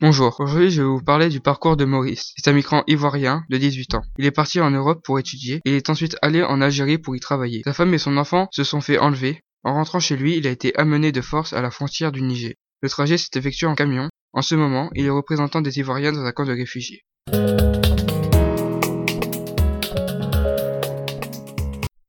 Bonjour, aujourd'hui je vais vous parler du parcours de Maurice. C'est un migrant ivoirien de 18 ans. Il est parti en Europe pour étudier il est ensuite allé en Algérie pour y travailler. Sa femme et son enfant se sont fait enlever. En rentrant chez lui, il a été amené de force à la frontière du Niger. Le trajet s'est effectué en camion. En ce moment, il est représentant des Ivoiriens dans un camp de réfugiés.